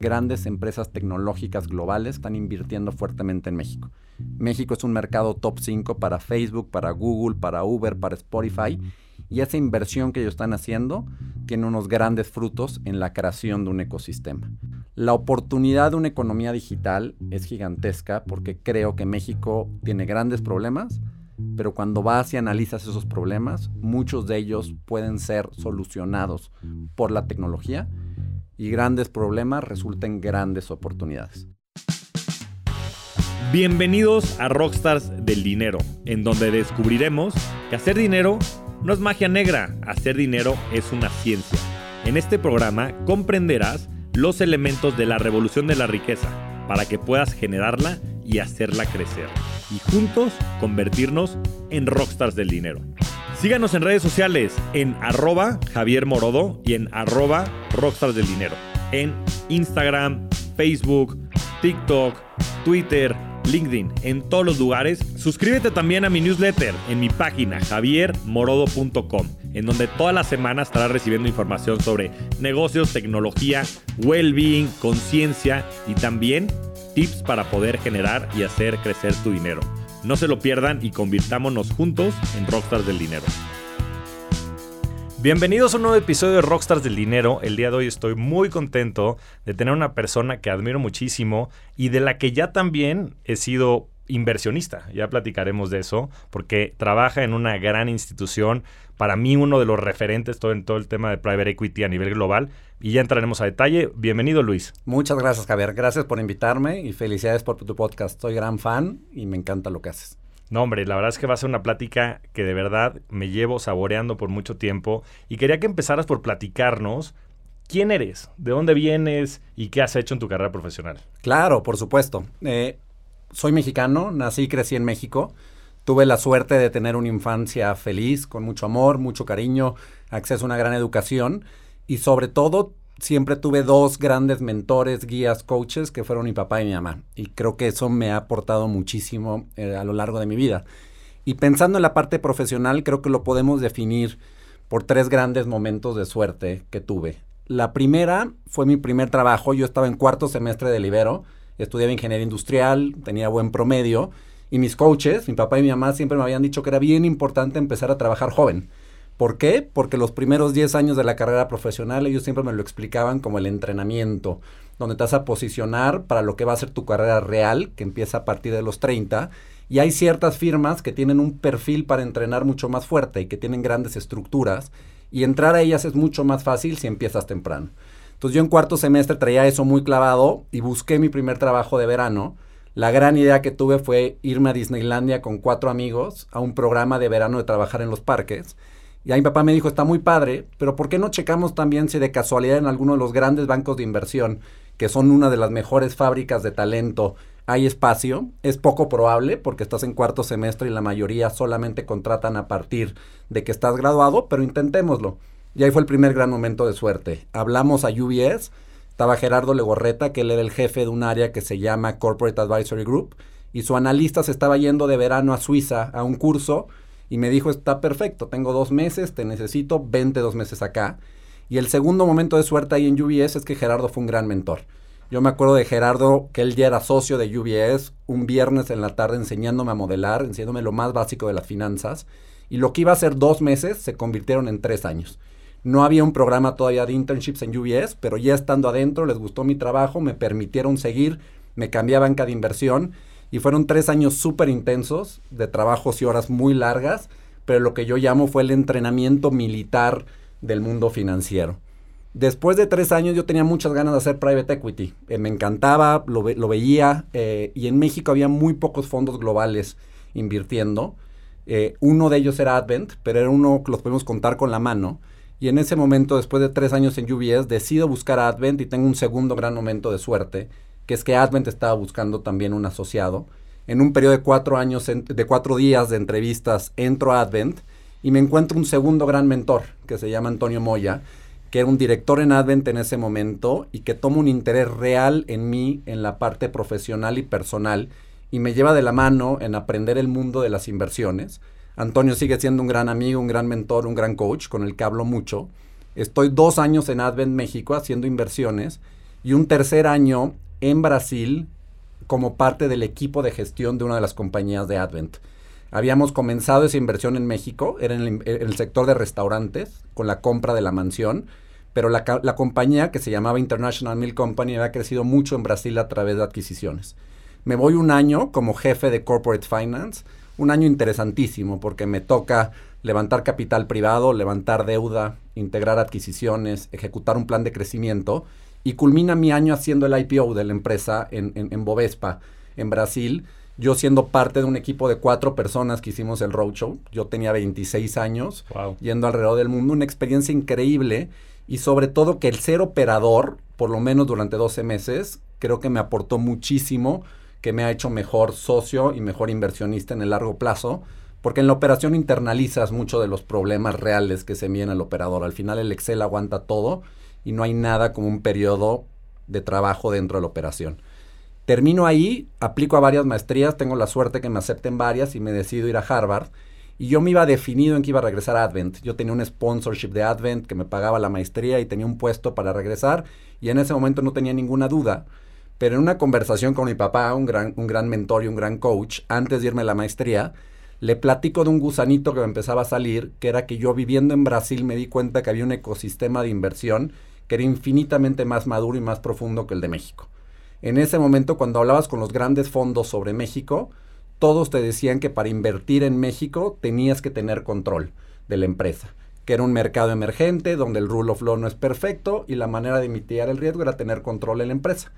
Grandes empresas tecnológicas globales están invirtiendo fuertemente en México. México es un mercado top 5 para Facebook, para Google, para Uber, para Spotify. Y esa inversión que ellos están haciendo tiene unos grandes frutos en la creación de un ecosistema. La oportunidad de una economía digital es gigantesca porque creo que México tiene grandes problemas, pero cuando vas y analizas esos problemas, muchos de ellos pueden ser solucionados por la tecnología y grandes problemas resulten grandes oportunidades. Bienvenidos a Rockstars del Dinero, en donde descubriremos que hacer dinero no es magia negra, hacer dinero es una ciencia. En este programa comprenderás los elementos de la revolución de la riqueza para que puedas generarla y hacerla crecer. Y juntos convertirnos en rockstars del dinero. Síganos en redes sociales en arroba Javier Morodo y en arroba Rockstars del Dinero. En Instagram, Facebook, TikTok, Twitter, LinkedIn, en todos los lugares. Suscríbete también a mi newsletter en mi página javiermorodo.com, en donde toda la semana estarás recibiendo información sobre negocios, tecnología, well-being, conciencia y también tips para poder generar y hacer crecer tu dinero. No se lo pierdan y convirtámonos juntos en Rockstars del Dinero. Bienvenidos a un nuevo episodio de Rockstars del Dinero. El día de hoy estoy muy contento de tener una persona que admiro muchísimo y de la que ya también he sido inversionista. Ya platicaremos de eso, porque trabaja en una gran institución. Para mí, uno de los referentes en todo el tema de private equity a nivel global. Y ya entraremos a detalle. Bienvenido, Luis. Muchas gracias, Javier. Gracias por invitarme y felicidades por tu podcast. Soy gran fan y me encanta lo que haces. No, hombre, la verdad es que va a ser una plática que de verdad me llevo saboreando por mucho tiempo. Y quería que empezaras por platicarnos quién eres, de dónde vienes y qué has hecho en tu carrera profesional. Claro, por supuesto. Eh, soy mexicano, nací y crecí en México. Tuve la suerte de tener una infancia feliz, con mucho amor, mucho cariño, acceso a una gran educación y sobre todo siempre tuve dos grandes mentores, guías, coaches que fueron mi papá y mi mamá. Y creo que eso me ha aportado muchísimo eh, a lo largo de mi vida. Y pensando en la parte profesional, creo que lo podemos definir por tres grandes momentos de suerte que tuve. La primera fue mi primer trabajo. Yo estaba en cuarto semestre de Libero estudiaba ingeniería industrial, tenía buen promedio, y mis coaches, mi papá y mi mamá, siempre me habían dicho que era bien importante empezar a trabajar joven. ¿Por qué? Porque los primeros 10 años de la carrera profesional ellos siempre me lo explicaban como el entrenamiento, donde te vas a posicionar para lo que va a ser tu carrera real, que empieza a partir de los 30. Y hay ciertas firmas que tienen un perfil para entrenar mucho más fuerte y que tienen grandes estructuras, y entrar a ellas es mucho más fácil si empiezas temprano. Entonces yo en cuarto semestre traía eso muy clavado y busqué mi primer trabajo de verano. La gran idea que tuve fue irme a Disneylandia con cuatro amigos a un programa de verano de trabajar en los parques. Y ahí mi papá me dijo, está muy padre, pero ¿por qué no checamos también si de casualidad en alguno de los grandes bancos de inversión, que son una de las mejores fábricas de talento, hay espacio? Es poco probable porque estás en cuarto semestre y la mayoría solamente contratan a partir de que estás graduado, pero intentémoslo. Y ahí fue el primer gran momento de suerte. Hablamos a UBS, estaba Gerardo Legorreta, que él era el jefe de un área que se llama Corporate Advisory Group, y su analista se estaba yendo de verano a Suiza a un curso y me dijo, está perfecto, tengo dos meses, te necesito, vente dos meses acá. Y el segundo momento de suerte ahí en UBS es que Gerardo fue un gran mentor. Yo me acuerdo de Gerardo, que él ya era socio de UBS, un viernes en la tarde enseñándome a modelar, enseñándome lo más básico de las finanzas. Y lo que iba a ser dos meses se convirtieron en tres años. No había un programa todavía de internships en UBS, pero ya estando adentro les gustó mi trabajo, me permitieron seguir, me cambié a banca de inversión y fueron tres años súper intensos de trabajos y horas muy largas, pero lo que yo llamo fue el entrenamiento militar del mundo financiero. Después de tres años yo tenía muchas ganas de hacer private equity. Eh, me encantaba, lo, veía eh, y en México había muy pocos fondos globales invirtiendo. Eh, uno de ellos era Advent, pero era uno que los podemos contar con la mano. Y en ese momento, después de tres años en UBS, decido buscar a Advent y tengo un segundo gran momento de suerte, que es que Advent estaba buscando también un asociado. En un periodo de cuatro años, de cuatro días de entrevistas, entro a Advent y me encuentro un segundo gran mentor, que se llama Antonio Moya, que era un director en Advent en ese momento y que toma un interés real en mí, en la parte profesional y personal, y me lleva de la mano en aprender el mundo de las inversiones. Antonio sigue siendo un gran amigo, un gran mentor, un gran coach, con el que hablo mucho. Estoy dos años en Advent México haciendo inversiones y un tercer año en Brasil como parte del equipo de gestión de una de las compañías de Advent. Habíamos comenzado esa inversión en México, era en el, sector de restaurantes, con la compra de la mansión, pero la, la, compañía que se llamaba International Milk Company había crecido mucho en Brasil a través de adquisiciones. Me voy un año como jefe de Corporate Finance, un año interesantísimo porque me toca levantar capital privado, levantar deuda, integrar adquisiciones, ejecutar un plan de crecimiento y culmina mi año haciendo el IPO de la empresa en, en, en Bovespa, en Brasil, yo siendo parte de un equipo de cuatro personas que hicimos el roadshow, yo tenía 26 años, yendo alrededor del mundo, una experiencia increíble. Y sobre todo que el ser operador, por lo menos durante 12 meses, creo que me aportó muchísimo, que me ha hecho mejor socio y mejor inversionista en el largo plazo, porque en la operación internalizas mucho de los problemas reales que se envían al operador. Al final el Excel aguanta todo y no hay nada como un periodo de trabajo dentro de la operación. Termino ahí, aplico a varias maestrías, tengo la suerte que me acepten varias y me decido ir a Harvard. Y yo me iba definido en que iba a regresar a Advent. Yo tenía un sponsorship de Advent que me pagaba la maestría y tenía un puesto para regresar. Y en ese momento no tenía ninguna duda. Pero en una conversación con mi papá, un gran, un gran mentor y un gran coach, antes de irme a la maestría, le platico de un gusanito que me empezaba a salir, que era que yo viviendo en Brasil me di cuenta que había un ecosistema de inversión que era infinitamente más maduro y más profundo que el de México. En ese momento, cuando hablabas con los grandes fondos sobre México, todos te decían que para invertir en México tenías que tener control de la empresa, que era un mercado emergente donde el rule of law no es perfecto y la manera de mitigar el riesgo era tener control en la empresa.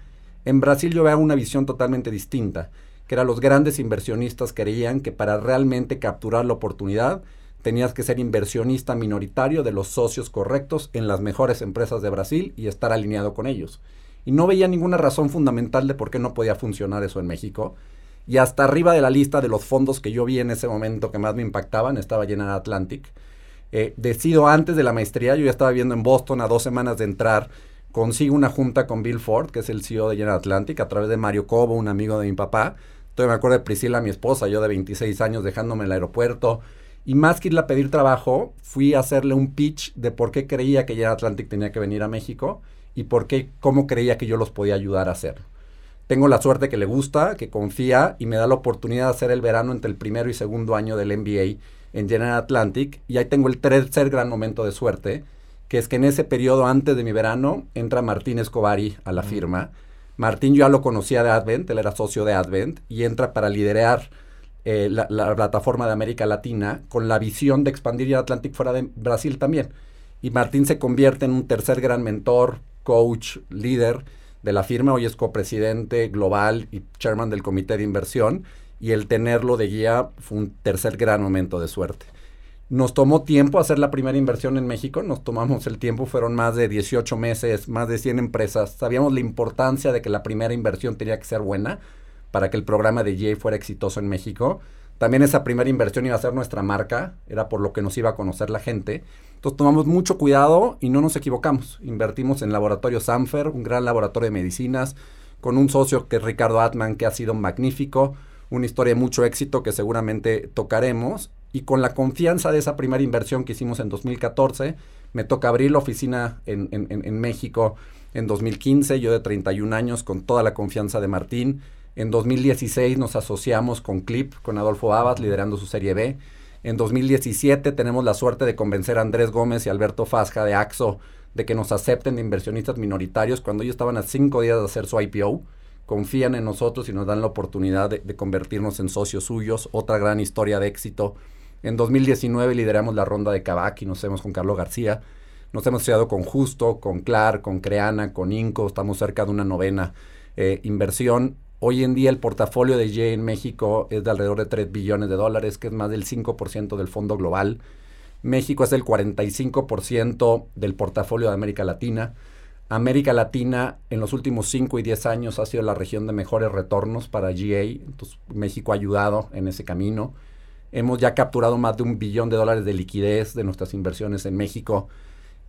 En Brasil yo veo una visión totalmente distinta, que era los grandes inversionistas creían que para realmente capturar la oportunidad tenías que ser inversionista minoritario de los socios correctos en las mejores empresas de Brasil y estar alineado con ellos y no veía ninguna razón fundamental de por qué no podía funcionar eso en México. Y hasta arriba de la lista de los fondos que yo vi en ese momento que más me impactaban estaba General Atlantic. Eh, decido antes de la maestría, yo ya estaba viendo en Boston a dos semanas de entrar, consigo una junta con Bill Ford, que es el CEO de General Atlantic, a través de Mario Cobo, un amigo de mi papá. Entonces me acuerdo de Priscila, mi esposa, yo de 26 años dejándome en el aeropuerto. Y más que irle a pedir trabajo, fui a hacerle un pitch de por qué creía que General Atlantic tenía que venir a México y por qué, cómo creía que yo los podía ayudar a hacer. Tengo la suerte que le gusta, que confía y me da la oportunidad de hacer el verano entre el primero y segundo año del MBA en General Atlantic. Y ahí tengo el tercer gran momento de suerte, que es que en ese periodo antes de mi verano entra Martín Escobari a la firma. Martín yo ya lo conocía de Advent, él era socio de Advent y entra para liderar eh, la, la, plataforma de América Latina con la visión de expandir General Atlantic fuera de Brasil también. Y Martín se convierte en un tercer gran mentor, coach, líder de la firma, hoy es copresidente global y chairman del comité de inversión, y el tenerlo de guía fue un tercer gran momento de suerte. Nos tomó tiempo hacer la primera inversión en México, nos tomamos el tiempo, fueron más de 18 meses, más de 100 empresas. Sabíamos la importancia de que la primera inversión tenía que ser buena para que el programa de GA fuera exitoso en México. También esa primera inversión iba a ser nuestra marca, era por lo que nos iba a conocer la gente. Entonces tomamos mucho cuidado y no nos equivocamos. Invertimos en Laboratorio Sanfer, un gran laboratorio de medicinas, con un socio que es Ricardo Atman, que ha sido magnífico, una historia de mucho éxito que seguramente tocaremos. Y con la confianza de esa primera inversión que hicimos en 2014, me toca abrir la oficina en, en México en 2015, yo de 31 años, con toda la confianza de Martín. En 2016 nos asociamos con Clip, con Adolfo Abad, liderando su Serie B. En 2017 tenemos la suerte de convencer a Andrés Gómez y Alberto Fasja de AXO de que nos acepten de inversionistas minoritarios cuando ellos estaban a cinco días de hacer su IPO. Confían en nosotros y nos dan la oportunidad de, convertirnos en socios suyos. Otra gran historia de éxito. En 2019 lideramos la ronda de Kavak y nos hemos con Carlos García. Nos hemos asociado con Justo, con Clar, con Creana, con Inco. Estamos cerca de una novena eh, inversión Hoy en día el portafolio de GA en México es de alrededor de 3 billones de dólares, que es más del 5% del fondo global. México es el 45% del portafolio de América Latina. América Latina en los últimos 5 y 10 años ha sido la región de mejores retornos para GA. Entonces México ha ayudado en ese camino. Hemos ya capturado más de un billón de dólares de liquidez de nuestras inversiones en México.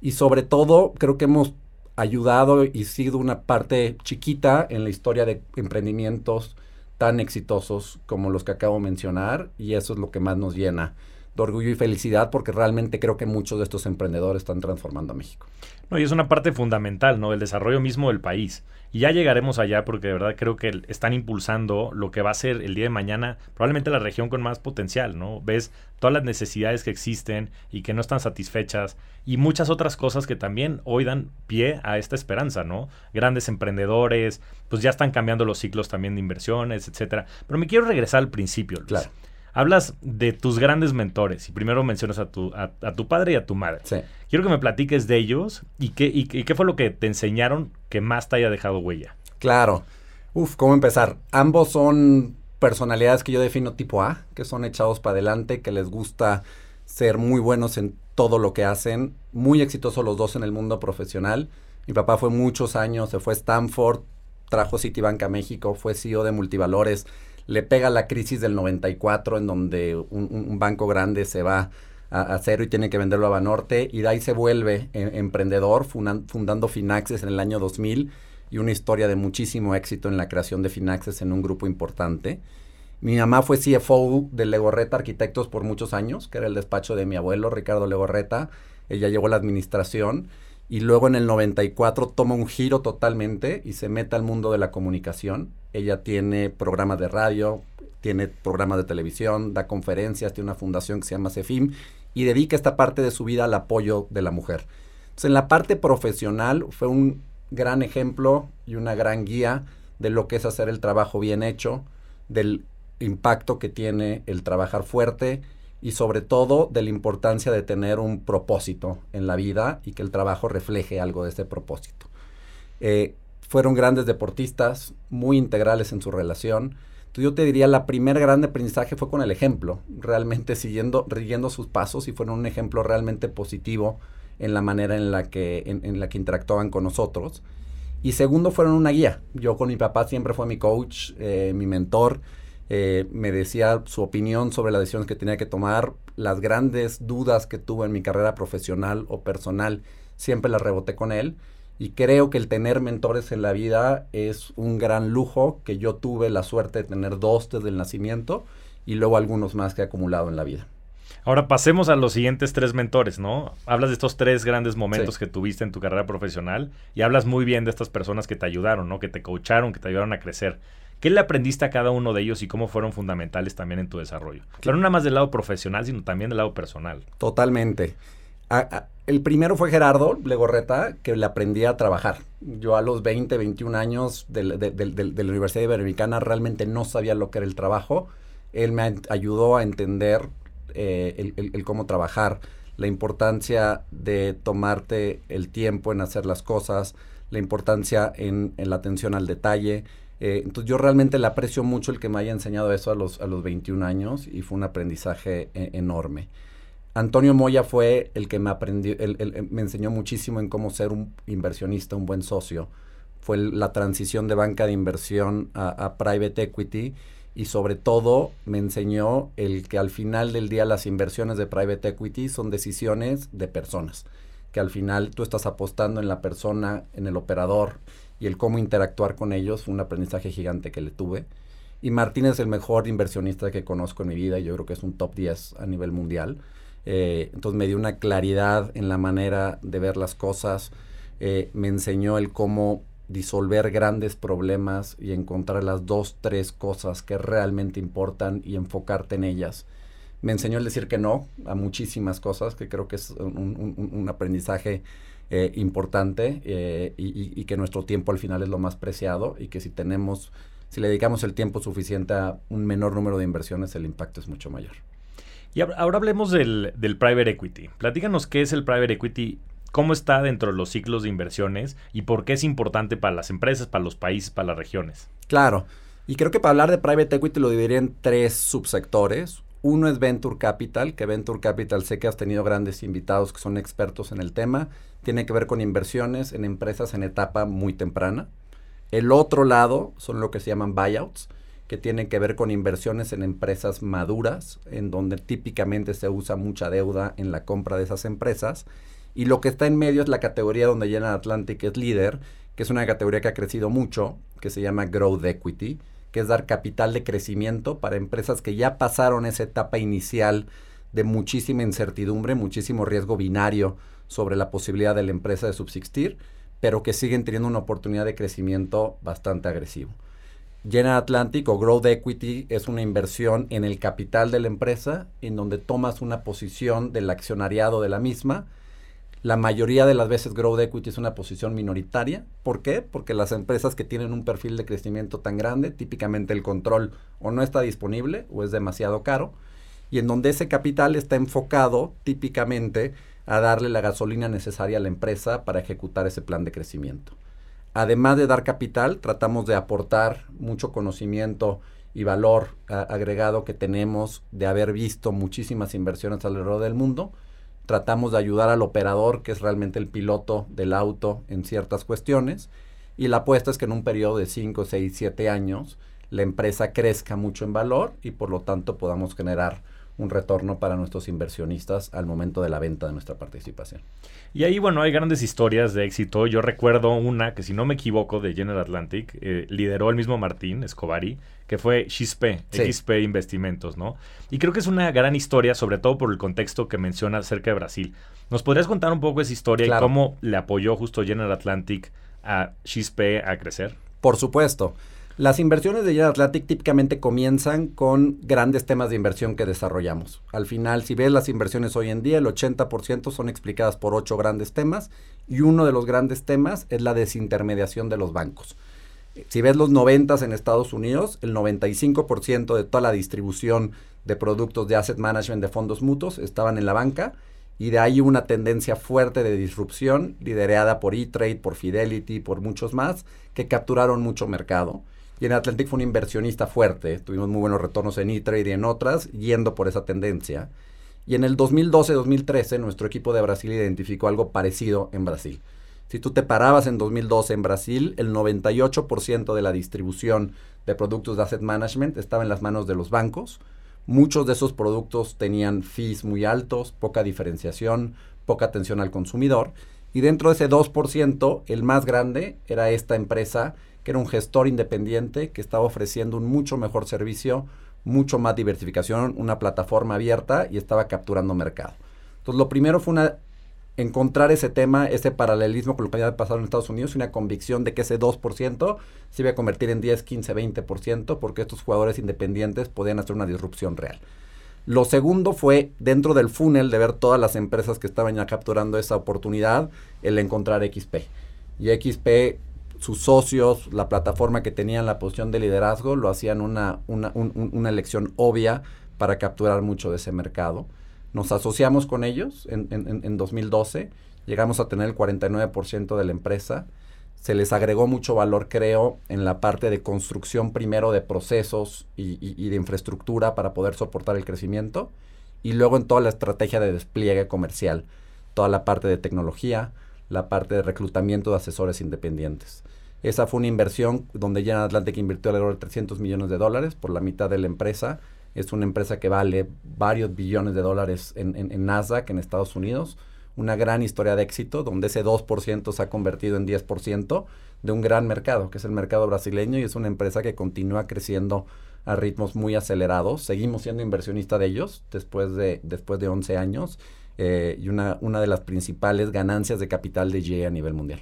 Y sobre todo creo que hemos ayudado y sido una parte chiquita en la historia de emprendimientos tan exitosos como los que acabo de mencionar y eso es lo que más nos llena de orgullo y felicidad porque realmente creo que muchos de estos emprendedores están transformando a México. No, y es una parte fundamental, ¿no? El desarrollo mismo del país. Y ya llegaremos allá porque de verdad creo que están impulsando lo que va a ser el día de mañana probablemente la región con más potencial, ¿no? Ves todas las necesidades que existen y que no están satisfechas y muchas otras cosas que también hoy dan pie a esta esperanza, ¿no? Grandes emprendedores, pues ya están cambiando los ciclos también de inversiones, etcétera. Pero me quiero regresar al principio, Luis. Claro. Hablas de tus grandes mentores y primero mencionas a tu, a, tu padre y a tu madre. Sí. Quiero que me platiques de ellos y qué, y, qué fue lo que te enseñaron que más te haya dejado huella. Claro. Uf, ¿cómo empezar? Ambos son personalidades que yo defino tipo A, que son echados para adelante, que les gusta ser muy buenos en todo lo que hacen, muy exitosos los dos en el mundo profesional. Mi papá fue muchos años, se fue a Stanford, trajo Citibank a México, fue CEO de Multivalores le pega la crisis del 94 en donde un, banco grande se va a, cero y tiene que venderlo a Banorte y de ahí se vuelve em, emprendedor fundando Finaxes en el año 2000 y una historia de muchísimo éxito en la creación de Finaxes en un grupo importante. Mi mamá fue CFO de Legorreta Arquitectos por muchos años, que era el despacho de mi abuelo Ricardo Legorreta. Ella llevó la administración y luego en el 94 toma un giro totalmente y se mete al mundo de la comunicación. Ella tiene programas de radio, tiene programas de televisión, da conferencias, tiene una fundación que se llama CEFIM y dedica esta parte de su vida al apoyo de la mujer. Entonces, en la parte profesional fue un gran ejemplo y una gran guía de lo que es hacer el trabajo bien hecho, del impacto que tiene el trabajar fuerte y sobre todo de la importancia de tener un propósito en la vida y que el trabajo refleje algo de ese propósito. Eh, fueron grandes deportistas, muy integrales en su relación. Entonces yo te diría, la primer gran aprendizaje fue con el ejemplo, realmente siguiendo, siguiendo sus pasos y fueron un ejemplo realmente positivo en la manera en la que, en la que interactuaban con nosotros. Y segundo, fueron una guía. Yo con mi papá siempre fue mi coach, eh, mi mentor eh, me decía su opinión sobre las decisiones que tenía que tomar, las grandes dudas que tuve en mi carrera profesional o personal, siempre las reboté con él. Y creo que el tener mentores en la vida es un gran lujo que yo tuve la suerte de tener dos desde el nacimiento y luego algunos más que he acumulado en la vida. Ahora pasemos a los siguientes tres mentores, ¿no? Hablas de estos tres grandes momentos que tuviste en tu carrera profesional y hablas muy bien de estas personas que te ayudaron, ¿no? Que te coacharon, que te ayudaron a crecer. ¿Qué le aprendiste a cada uno de ellos y cómo fueron fundamentales también en tu desarrollo? Pero no nada más del lado profesional, sino también del lado personal. Totalmente. El primero fue Gerardo Legorreta, que le aprendí a trabajar. Yo a los 20, 21 años de, la Universidad Iberoamericana realmente no sabía lo que era el trabajo. Él me ayudó a entender eh, el, cómo trabajar, la importancia de tomarte el tiempo en hacer las cosas, la importancia en la atención al detalle, eh, entonces yo realmente le aprecio mucho el que me haya enseñado eso a los, a los 21 años y fue un aprendizaje e, enorme. Antonio Moya fue el que me, aprendió, me enseñó muchísimo en cómo ser un inversionista, un buen socio. Fue la transición de banca de inversión a, a private equity y sobre todo me enseñó el que al final del día las inversiones de private equity son decisiones de personas, que al final tú estás apostando en la persona, en el operador, y el cómo interactuar con ellos fue un aprendizaje gigante que le tuve. Y Martín es el mejor inversionista que conozco en mi vida y yo creo que es un top 10 a nivel mundial. Eh, entonces me dio una claridad en la manera de ver las cosas, eh, me enseñó el cómo disolver grandes problemas y encontrar las dos, tres cosas que realmente importan y enfocarte en ellas. Me enseñó el decir que no a muchísimas cosas, que creo que es un aprendizaje eh, importante eh, y, que nuestro tiempo al final es lo más preciado y que si tenemos, si le dedicamos el tiempo suficiente a un menor número de inversiones, el impacto es mucho mayor. Y ahora hablemos del, del private equity. Platícanos qué es el private equity, cómo está dentro de los ciclos de inversiones y por qué es importante para las empresas, para los países, para las regiones. Claro. Y creo que para hablar de private equity lo dividiría en tres subsectores. Uno es Venture Capital, que Venture Capital sé que has tenido grandes invitados que son expertos en el tema. Tiene que ver con inversiones en empresas en etapa muy temprana. El otro lado son lo que se llaman buyouts, que tienen que ver con inversiones en empresas maduras, en donde típicamente se usa mucha deuda en la compra de esas empresas. Y lo que está en medio es la categoría donde General Atlantic es líder, que es una categoría que ha crecido mucho, que se llama Growth Equity que es dar capital de crecimiento para empresas que ya pasaron esa etapa inicial de muchísima incertidumbre, muchísimo riesgo binario sobre la posibilidad de la empresa de subsistir, pero que siguen teniendo una oportunidad de crecimiento bastante agresivo. General Atlantic o Growth Equity es una inversión en el capital de la empresa, en donde tomas una posición del accionariado de la misma, la mayoría de las veces Growth Equity es una posición minoritaria. ¿Por qué? Porque las empresas que tienen un perfil de crecimiento tan grande, típicamente el control o no está disponible o es demasiado caro, y en donde ese capital está enfocado típicamente a darle la gasolina necesaria a la empresa para ejecutar ese plan de crecimiento. Además de dar capital, tratamos de aportar mucho conocimiento y valor agregado que tenemos de haber visto muchísimas inversiones alrededor del mundo. Tratamos de ayudar al operador, que es realmente el piloto del auto en ciertas cuestiones, y la apuesta es que en un periodo de 5, 6, 7 años la empresa crezca mucho en valor y por lo tanto podamos generar un retorno para nuestros inversionistas al momento de la venta de nuestra participación. Y ahí, bueno, hay grandes historias de éxito. Yo recuerdo una que, si no me equivoco, de General Atlantic, eh, lideró el mismo Martín Escobari, que fue XP, XP Investimentos, ¿no? Y creo que es una gran historia, sobre todo por el contexto que menciona acerca de Brasil. ¿Nos podrías contar un poco esa historia y cómo le apoyó justo General Atlantic a XP a crecer? Por supuesto. Las inversiones de General Atlantic típicamente comienzan con grandes temas de inversión que desarrollamos. Al final, si ves las inversiones hoy en día, el 80% son explicadas por ocho grandes temas y uno de los grandes temas es la desintermediación de los bancos. Si ves los 90 en Estados Unidos, el 95% de toda la distribución de productos de asset management de fondos mutuos estaban en la banca y de ahí una tendencia fuerte de disrupción liderada por E-Trade, por Fidelity, por muchos más que capturaron mucho mercado y en Atlantic fue un inversionista fuerte. Tuvimos muy buenos retornos en E-Trade y en otras, yendo por esa tendencia. Y en el 2012-2013, nuestro equipo de Brasil identificó algo parecido en Brasil. Si tú te parabas en 2012 en Brasil, el 98% de la distribución de productos de asset management estaba en las manos de los bancos. Muchos de esos productos tenían fees muy altos, poca diferenciación, poca atención al consumidor. Y dentro de ese 2%, el más grande era esta empresa que era un gestor independiente que estaba ofreciendo un mucho mejor servicio, mucho más diversificación, una plataforma abierta y estaba capturando mercado. Entonces, lo primero fue una, encontrar ese tema, ese paralelismo con lo que había pasado en Estados Unidos y una convicción de que ese 2% se iba a convertir en 10, 15, 20% porque estos jugadores independientes podían hacer una disrupción real. Lo segundo fue, dentro del funnel de ver todas las empresas que estaban ya capturando esa oportunidad, el encontrar XP. Y XP sus socios, la plataforma que tenían la posición de liderazgo, lo hacían una, una, elección obvia para capturar mucho de ese mercado. Nos asociamos con ellos en, en, 2012, llegamos a tener el 49% de la empresa. Se les agregó mucho valor, creo, en la parte de construcción primero de procesos y, y de infraestructura para poder soportar el crecimiento y luego en toda la estrategia de despliegue comercial, toda la parte de tecnología, la parte de reclutamiento de asesores independientes. Esa fue una inversión donde General Atlantic invirtió alrededor de 300 millones de dólares por la mitad de la empresa. Es una empresa que vale varios billones de dólares en, en, Nasdaq, en Estados Unidos. Una gran historia de éxito donde ese 2% se ha convertido en 10% de un gran mercado, que es el mercado brasileño, y es una empresa que continúa creciendo a ritmos muy acelerados. Seguimos siendo inversionista de ellos después de, después de 11 años eh, y una, una de las principales ganancias de capital de GE a nivel mundial.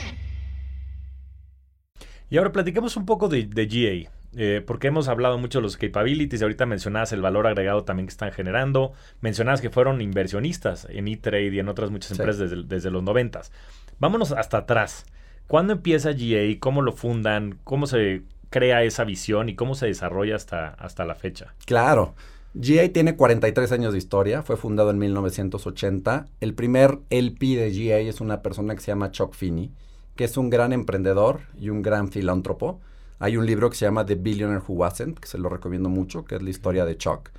Y ahora platicamos un poco de, GA. eh, porque hemos hablado mucho de los capabilities, ahorita mencionabas el valor agregado también que están generando, mencionabas que fueron inversionistas en E-Trade y en otras muchas empresas desde, los noventas. Vámonos hasta atrás. ¿Cuándo empieza GA? ¿Cómo lo fundan? ¿Cómo se crea esa visión y cómo se desarrolla hasta, hasta la fecha? Claro. GA tiene 43 años de historia, fue fundado en 1980. El primer LP de GA es una persona que se llama Chuck Finney, es un gran emprendedor y un gran filántropo. Hay un libro que se llama The Billionaire Who Wasn't, que se lo recomiendo mucho, que es la historia de Chuck.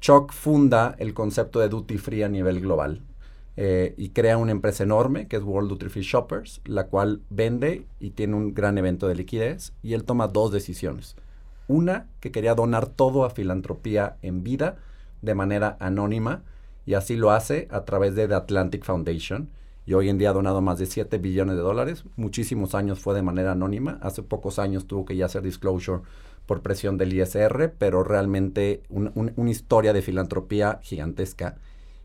Chuck funda el concepto de duty free a nivel global eh, y crea una empresa enorme que es World Duty Free Shoppers, la cual vende y tiene un gran evento de liquidez y él toma dos decisiones una que quería donar todo a filantropía en vida de manera anónima y así lo hace a través de The Atlantic Foundation. Y hoy en día ha donado más de 7 billones de dólares. Muchísimos años fue de manera anónima. Hace pocos años tuvo que ya hacer disclosure por presión del ISR, pero realmente una historia de filantropía gigantesca.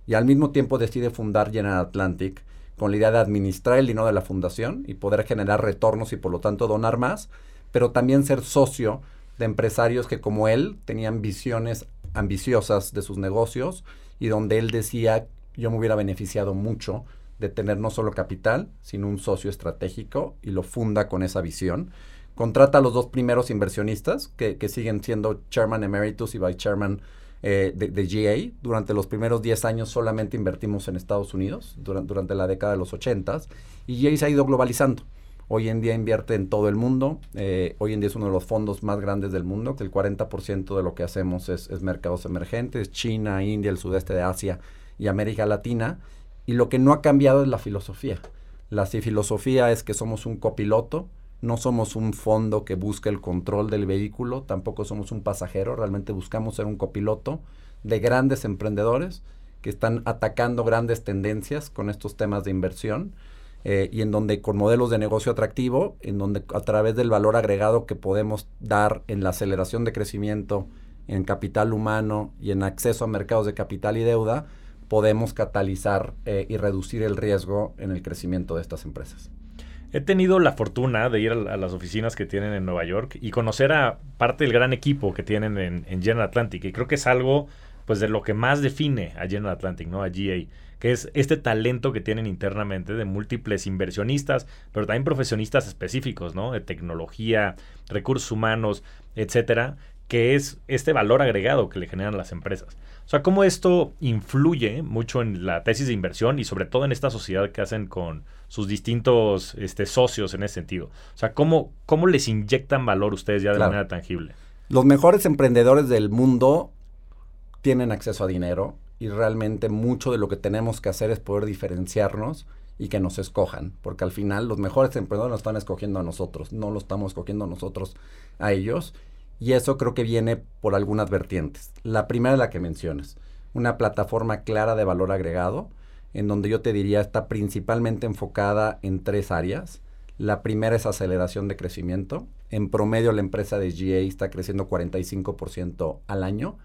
Y al mismo tiempo decide fundar General Atlantic con la idea de administrar el dinero de la fundación y poder generar retornos y por lo tanto donar más, pero también ser socio de empresarios que como él tenían visiones ambiciosas de sus negocios y donde él decía yo me hubiera beneficiado mucho de tener no solo capital, sino un socio estratégico y lo funda con esa visión. Contrata a los dos primeros inversionistas que, siguen siendo Chairman Emeritus y Vice Chairman eh, de, GA. Durante los primeros 10 años solamente invertimos en Estados Unidos, durante, durante la década de los 80 y GA se ha ido globalizando. Hoy en día invierte en todo el mundo. Eh, hoy en día es uno de los fondos más grandes del mundo, que el 40% de lo que hacemos es, mercados emergentes, China, India, el sudeste de Asia y América Latina. Y lo que no ha cambiado es la filosofía. La filosofía es que somos un copiloto, no somos un fondo que busca el control del vehículo, tampoco somos un pasajero, realmente buscamos ser un copiloto de grandes emprendedores que están atacando grandes tendencias con estos temas de inversión eh, y en donde con modelos de negocio atractivo, en donde a través del valor agregado que podemos dar en la aceleración de crecimiento, en capital humano y en acceso a mercados de capital y deuda, podemos catalizar eh, y reducir el riesgo en el crecimiento de estas empresas. He tenido la fortuna de ir a, las oficinas que tienen en Nueva York y conocer a parte del gran equipo que tienen en, en General Atlantic. Y creo que es algo pues de lo que más define a General Atlantic, ¿no? A GA que es este talento que tienen internamente de múltiples inversionistas, pero también profesionistas específicos, ¿no? De tecnología, recursos humanos, etcétera, que es este valor agregado que le generan las empresas. O sea, cómo esto influye mucho en la tesis de inversión y sobre todo en esta sociedad que hacen con sus distintos este, socios en ese sentido. O sea, cómo, cómo les inyectan valor ustedes ya de manera tangible. Los mejores emprendedores del mundo tienen acceso a dinero y realmente mucho de lo que tenemos que hacer es poder diferenciarnos y que nos escojan, porque al final los mejores emprendedores nos están escogiendo a nosotros, no lo estamos escogiendo nosotros a ellos, y eso creo que viene por algunas vertientes. La primera es la que mencionas, una plataforma clara de valor agregado, en donde yo te diría está principalmente enfocada en tres áreas. La primera es aceleración de crecimiento. En promedio la empresa de GA está creciendo 45% al año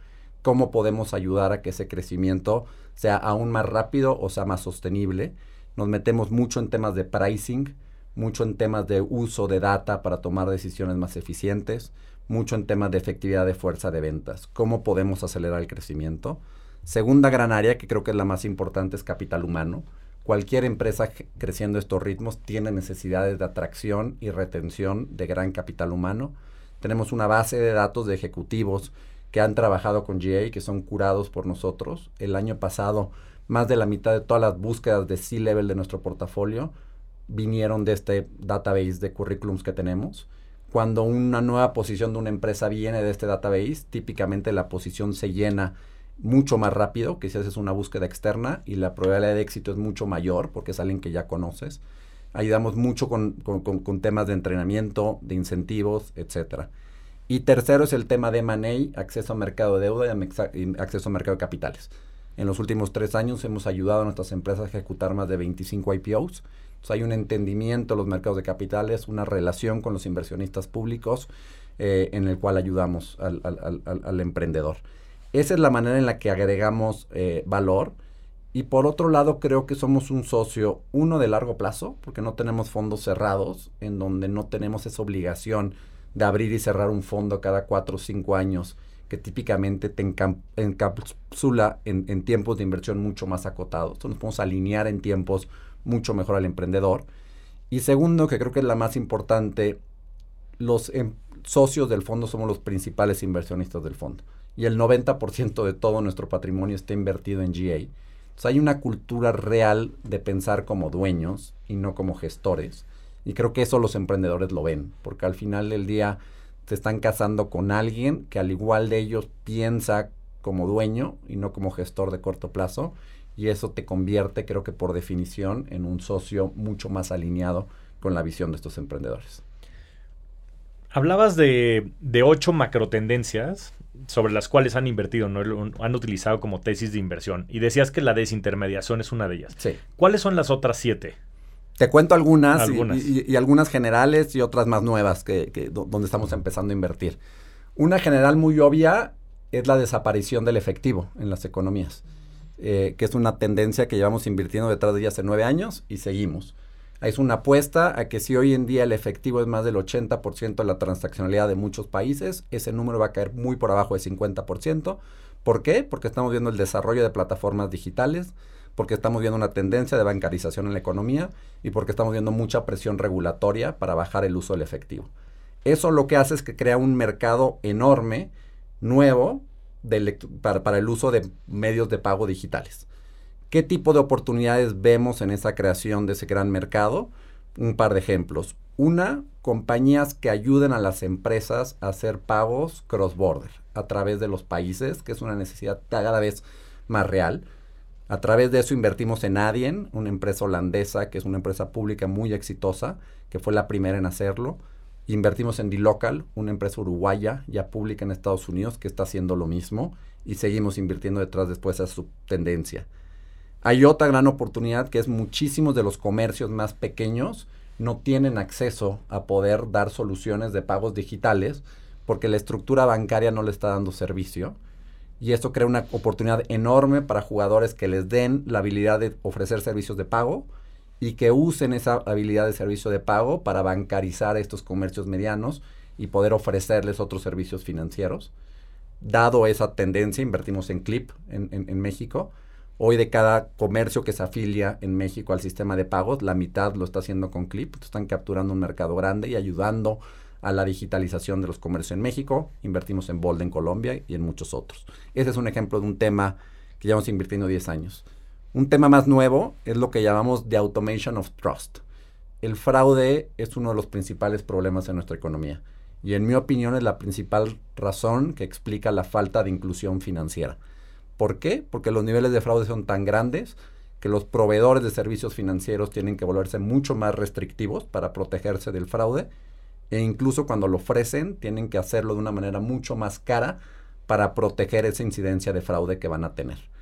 cómo podemos ayudar a que ese crecimiento sea aún más rápido o sea más sostenible. Nos metemos mucho en temas de pricing, mucho en temas de uso de data para tomar decisiones más eficientes, mucho en temas de efectividad de fuerza de ventas. ¿Cómo podemos acelerar el crecimiento? Segunda gran área, que creo que es la más importante, es capital humano. Cualquier empresa creciendo estos ritmos tiene necesidades de atracción y retención de gran capital humano. Tenemos una base de datos de ejecutivos que han trabajado con GA, que son curados por nosotros. El año pasado, más de la mitad de todas las búsquedas de C-Level de nuestro portafolio vinieron de este database de currículums que tenemos. Cuando una nueva posición de una empresa viene de este database, típicamente la posición se llena mucho más rápido que si haces una búsqueda externa y la probabilidad de éxito es mucho mayor porque es alguien que ya conoces. Ayudamos mucho con, temas de entrenamiento, de incentivos, etcétera. Y tercero es el tema de M&A, acceso a mercado de deuda y acceso a mercado de capitales. En los últimos tres años hemos ayudado a nuestras empresas a ejecutar más de 25 IPOs. Hay un entendimiento de los mercados de capitales, una relación con los inversionistas públicos eh, en el cual ayudamos al, emprendedor. Esa es la manera en la que agregamos eh, valor. Y por otro lado, creo que somos un socio, uno de largo plazo, porque no tenemos fondos cerrados, en donde no tenemos esa obligación de abrir y cerrar un fondo cada cuatro o cinco años, que típicamente te encapsula en, tiempos de inversión mucho más acotados. Entonces nos podemos alinear en tiempos mucho mejor al emprendedor. Y segundo, que creo que es la más importante, los em, socios del fondo somos los principales inversionistas del fondo. Y el 90% de todo nuestro patrimonio está invertido en GA. Entonces hay una cultura real de pensar como dueños y no como gestores. Y creo que eso los emprendedores lo ven, porque al final del día se están casando con alguien que al igual de ellos piensa como dueño y no como gestor de corto plazo. Y eso te convierte, creo que por definición, en un socio mucho más alineado con la visión de estos emprendedores. Hablabas de, de ocho macro tendencias sobre las cuales han invertido, ¿no? han utilizado como tesis de inversión. Y decías que la desintermediación es una de ellas. Sí. ¿Cuáles son las otras siete? Te cuento algunas, Y, algunas generales y otras más nuevas que, donde estamos empezando a invertir. Una general muy obvia es la desaparición del efectivo en las economías, eh, que es una tendencia que llevamos invirtiendo detrás de ella hace nueve años y seguimos. Es una apuesta a que si hoy en día el efectivo es más del 80% de la transaccionalidad de muchos países, ese número va a caer muy por abajo del 50%. ¿Por qué? Porque estamos viendo el desarrollo de plataformas digitales, porque estamos viendo una tendencia de bancarización en la economía y porque estamos viendo mucha presión regulatoria para bajar el uso del efectivo. Eso lo que hace es que crea un mercado enorme, nuevo, para, el uso de medios de pago digitales. ¿Qué tipo de oportunidades vemos en esa creación de ese gran mercado? Un par de ejemplos. Una, compañías que ayuden a las empresas a hacer pagos cross-border a través de los países, que es una necesidad cada vez más real. A través de eso invertimos en Adyen, una empresa holandesa que es una empresa pública muy exitosa, que fue la primera en hacerlo. Invertimos en D-Local, una empresa uruguaya ya pública en Estados Unidos que está haciendo lo mismo y seguimos invirtiendo detrás después de su tendencia. Hay otra gran oportunidad que es muchísimos de los comercios más pequeños no tienen acceso a poder dar soluciones de pagos digitales porque la estructura bancaria no le está dando servicio. Y esto crea una oportunidad enorme para jugadores que les den la habilidad de ofrecer servicios de pago y que usen esa habilidad de servicio de pago para bancarizar estos comercios medianos y poder ofrecerles otros servicios financieros. Dado esa tendencia, invertimos en Clip en, en México Hoy de cada comercio que se afilia en México al sistema de pagos, la mitad lo está haciendo con Clip. Están capturando un mercado grande y ayudando a la digitalización de los comercios en México. Invertimos en Bold en Colombia y en muchos otros. Ese es un ejemplo de un tema que llevamos invirtiendo 10 años. Un tema más nuevo es lo que llamamos the automation of trust. El fraude es uno de los principales problemas en nuestra economía y en mi opinión es la principal razón que explica la falta de inclusión financiera. ¿Por qué? Porque los niveles de fraude son tan grandes que los proveedores de servicios financieros tienen que volverse mucho más restrictivos para protegerse del fraude e incluso cuando lo ofrecen tienen que hacerlo de una manera mucho más cara para proteger esa incidencia de fraude que van a tener.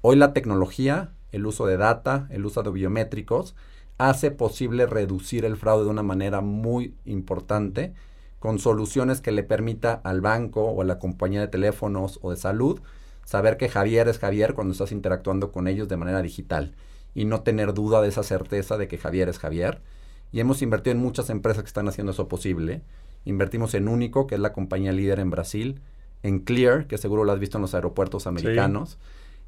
Hoy la tecnología, el uso de data, el uso de biométricos, hace posible reducir el fraude de una manera muy importante con soluciones que le permita al banco o a la compañía de teléfonos o de salud saber que Javier es Javier cuando estás interactuando con ellos de manera digital y no tener duda de esa certeza de que Javier es Javier. Y hemos invertido en muchas empresas que están haciendo eso posible. Invertimos en Único, que es la compañía líder en Brasil, en Clear, que seguro lo has visto en los aeropuertos americanos,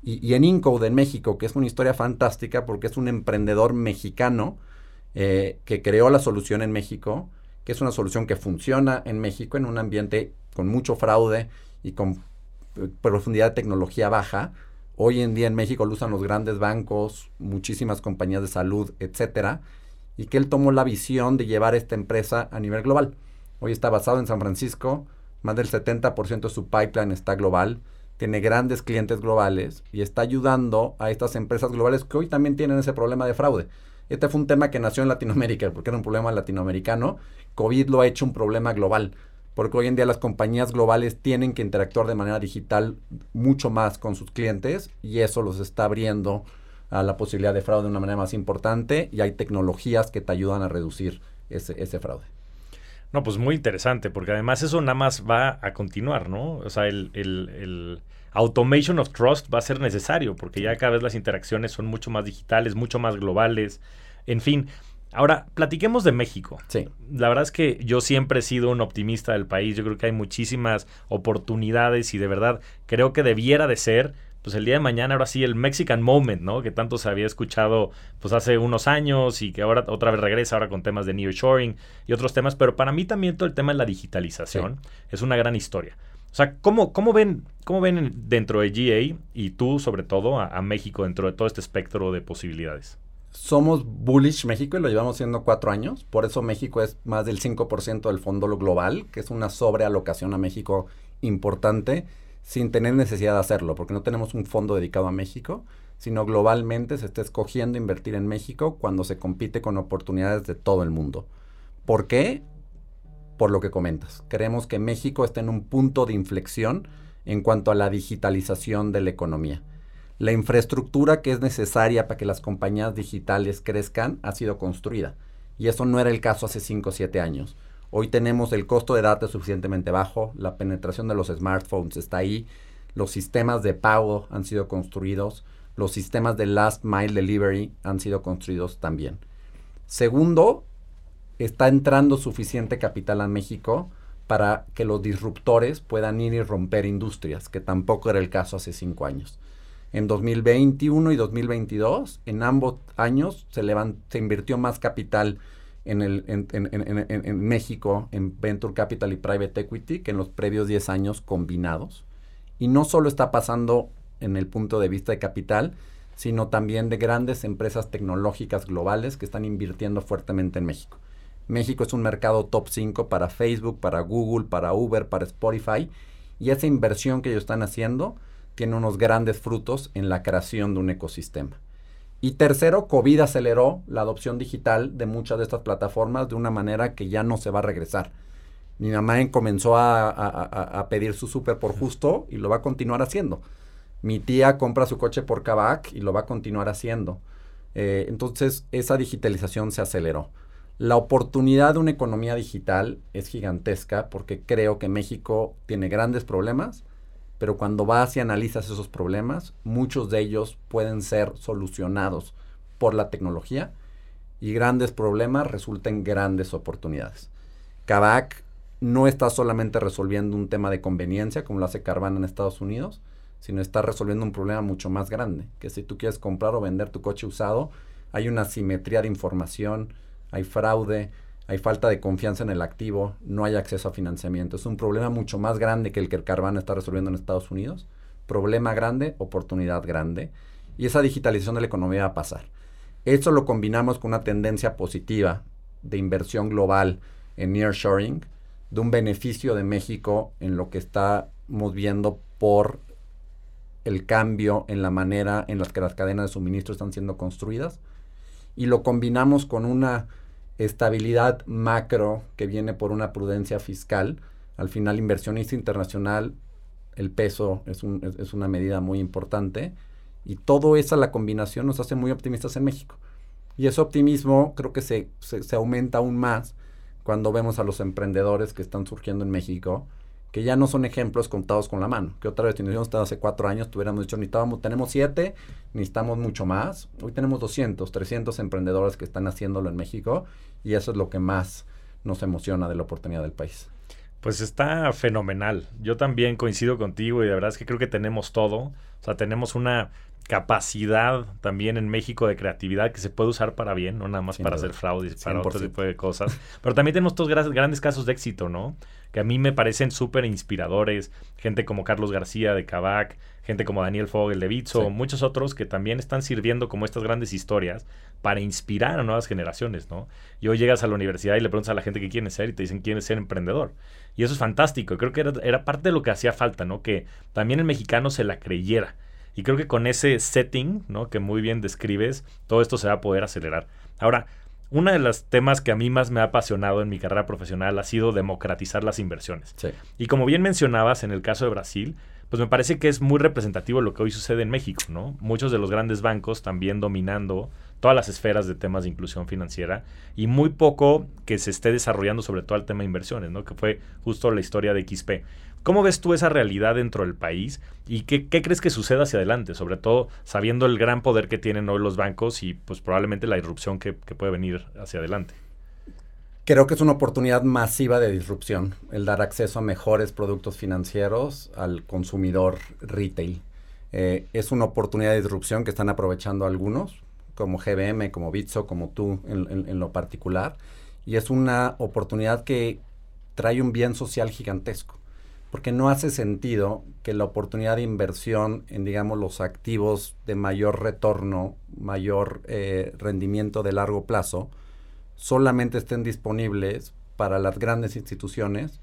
y, en Incode en México, que es una historia fantástica porque es un emprendedor mexicano eh, que creó la solución en México, que es una solución que funciona en México en un ambiente con mucho fraude y con profundidad de tecnología baja. Hoy en día en México lo usan los grandes bancos, muchísimas compañías de salud, etcétera, y que él tomó la visión de llevar esta empresa a nivel global. Hoy está basado en San Francisco, más del 70% de su pipeline está global, tiene grandes clientes globales y está ayudando a estas empresas globales que hoy también tienen ese problema de fraude. Este fue un tema que nació en Latinoamérica, porque era un problema latinoamericano. COVID lo ha hecho un problema global porque hoy en día las compañías globales tienen que interactuar de manera digital mucho más con sus clientes y eso los está abriendo a la posibilidad de fraude de una manera más importante y hay tecnologías que te ayudan a reducir ese, fraude. No, pues muy interesante, porque además eso nada más va a continuar, ¿no? O sea, el, el, automation of trust va a ser necesario, porque ya cada vez las interacciones son mucho más digitales, mucho más globales. En fin, Ahora, platiquemos de México. Sí. La verdad es que yo siempre he sido un optimista del país. Yo creo que hay muchísimas oportunidades y de verdad creo que debiera de ser pues el día de mañana ahora sí el Mexican Moment, ¿no? Que tanto se había escuchado pues hace unos años y que ahora otra vez regresa ahora con temas de nearshoring y otros temas, pero para mí también todo el tema de la digitalización es una gran historia. O sea, ¿cómo, cómo, ven, ¿cómo ven dentro de GA y tú sobre todo a, México dentro de todo este espectro de posibilidades? Somos bullish México y lo llevamos siendo cuatro años. Por eso México es más del 5% del fondo global, que es una sobrealocación a México importante sin tener necesidad de hacerlo, porque no tenemos un fondo dedicado a México, sino globalmente se está escogiendo invertir en México cuando se compite con oportunidades de todo el mundo. ¿Por qué? Por lo que comentas. Creemos que México está en un punto de inflexión en cuanto a la digitalización de la economía. La infraestructura que es necesaria para que las compañías digitales crezcan ha sido construida. Y eso no era el caso hace 5 o 7 años. Hoy tenemos el costo de datos suficientemente bajo, la penetración de los smartphones está ahí, los sistemas de pago han sido construidos, los sistemas de last mile delivery han sido construidos también. Segundo, está entrando suficiente capital a México para que los disruptores puedan ir y romper industrias, que tampoco era el caso hace cinco años. En 2021 y 2022, en ambos años se, se invirtió más capital en, el, en, en, en, México en Venture Capital y Private Equity que en los previos 10 años combinados. Y no solo está pasando en el punto de vista de capital, sino también de grandes empresas tecnológicas globales que están invirtiendo fuertemente en México. México es un mercado top 5 para Facebook, para Google, para Uber, para Spotify, y esa inversión que ellos están haciendo tiene unos grandes frutos en la creación de un ecosistema. Y tercero, COVID aceleró la adopción digital de muchas de estas plataformas de una manera que ya no se va a regresar. Mi mamá comenzó a, pedir su súper por justo y lo va a continuar haciendo. Mi tía compra su coche por Kavak y lo va a continuar haciendo. Eh, entonces, esa digitalización se aceleró. La oportunidad de una economía digital es gigantesca porque creo que México tiene grandes problemas, pero cuando vas y analizas esos problemas, muchos de ellos pueden ser solucionados por la tecnología y grandes problemas resultan grandes oportunidades. Kavak no está solamente resolviendo un tema de conveniencia como lo hace Carvana en Estados Unidos, sino está resolviendo un problema mucho más grande, que si tú quieres comprar o vender tu coche usado, hay una simetría de información, hay fraude, hay falta de confianza en el activo, no hay acceso a financiamiento. Es un problema mucho más grande que el que el Carvana está resolviendo en Estados Unidos. Problema grande, oportunidad grande. Y esa digitalización de la economía va a pasar. Eso lo combinamos con una tendencia positiva de inversión global en nearshoring, de un beneficio de México en lo que estamos viendo por el cambio en la manera en la que las cadenas de suministro están siendo construidas. Y lo combinamos con una estabilidad macro que viene por una prudencia fiscal. Al final, inversionista internacional, el peso es, una medida muy importante. Y todo esa, la combinación, nos hace muy optimistas en México. Y ese optimismo creo que se, se aumenta aún más cuando vemos a los emprendedores que están surgiendo en México que ya no son ejemplos contados con la mano. Que otra vez, si nos hace cuatro años, tuviéramos dicho, necesitamos, tenemos siete, necesitamos mucho más. Hoy tenemos 200, 300 emprendedores que están haciéndolo en México y eso es lo que más nos emociona de la oportunidad del país. Pues está fenomenal. Yo también coincido contigo y de verdad es que creo que tenemos todo. O sea, tenemos una capacidad también en México de creatividad que se puede usar para bien, no nada más para hacer fraudes, para otro tipo de cosas. Pero también tenemos estos grandes casos de éxito, ¿no? Que a mí me parecen súper inspiradores. Gente como Carlos García de Kavak, gente como Daniel Fogel de Bitso, muchos otros que también están sirviendo como estas grandes historias para inspirar a nuevas generaciones, ¿no? Y hoy llegas a la universidad y le preguntas a la gente qué quiere ser y te dicen quiere ser emprendedor. Y eso es fantástico. Creo que era, era parte de lo que hacía falta, ¿no? Que también el mexicano se la creyera. Y creo que con ese setting, ¿no? Que muy bien describes, todo esto se va a poder acelerar. Ahora, uno de los temas que a mí más me ha apasionado en mi carrera profesional ha sido democratizar las inversiones. Y como bien mencionabas en el caso de Brasil, pues me parece que es muy representativo lo que hoy sucede en México, ¿no? Muchos de los grandes bancos también dominando todas las esferas de temas de inclusión financiera y muy poco que se esté desarrollando sobre todo el tema de inversiones, ¿no? que fue justo la historia de XP. ¿Cómo ves tú esa realidad dentro del país y qué, crees que suceda hacia adelante? Sobre todo sabiendo el gran poder que tienen hoy los bancos y pues probablemente la irrupción que, puede venir hacia adelante. Creo que es una oportunidad masiva de disrupción, el dar acceso a mejores productos financieros al consumidor retail. Eh, es una oportunidad de disrupción que están aprovechando algunos, como GBM, como Bitso, como tú en, lo particular. Y es una oportunidad que trae un bien social gigantesco, porque no hace sentido que la oportunidad de inversión en, digamos, los activos de mayor retorno, mayor eh, rendimiento de largo plazo, solamente estén disponibles para las grandes instituciones